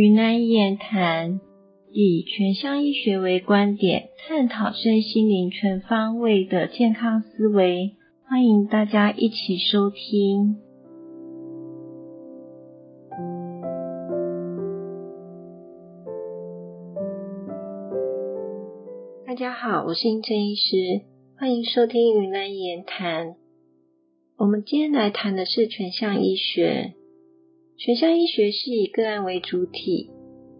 云南言谈，以全向医学为观点，探讨身心灵全方位的健康思维。欢迎大家一起收听。大家好，我是英正医师，欢迎收听云南言谈。我们今天来谈的是全向医学。全向医学是以个案为主体，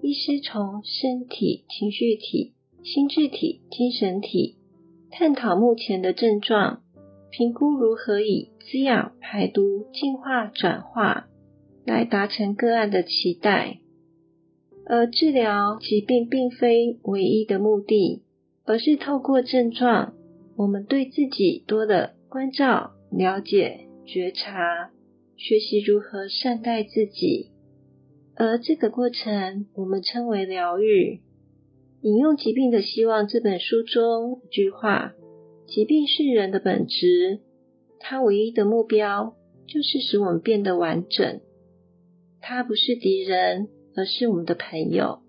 医师从身体、情绪体、心智体、精神体，探讨目前的症状，评估如何以滋养、排毒、净化、转化，来达成个案的期待。而治疗疾病并非唯一的目的，而是透过症状，我们对自己多的关照、了解、觉察。学习如何善待自己，而这个过程我们称为疗愈。引用《疾病的希望》这本书中一句话：“疾病是人的本质，它唯一的目标就是使我们变得完整。它不是敌人，而是我们的朋友。”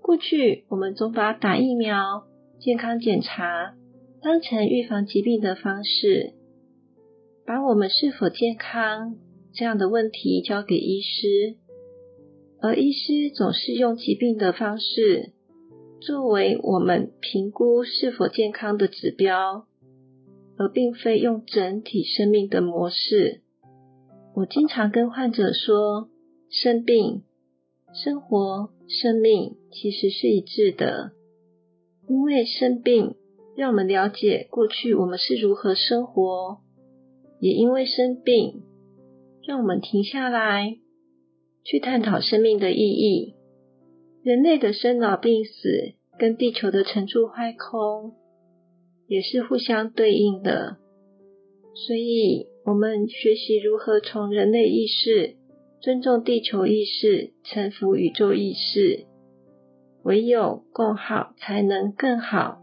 过去我们总把打疫苗、健康检查当成预防疾病的方式。把我们是否健康这样的问题交给医师，而医师总是用疾病的方式作为我们评估是否健康的指标，而并非用整体生命的模式。我经常跟患者说，生病、生活、生命其实是一致的，因为生病让我们了解过去我们是如何生活。也因为生病，让我们停下来，去探讨生命的意义。人类的生老病死跟地球的沉住坏空也是互相对应的。所以，我们学习如何从人类意识尊重地球意识，臣服宇宙意识。唯有共好，才能更好。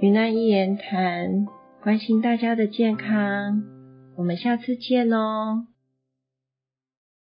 云南一言谈，关心大家的健康，我们下次见哦。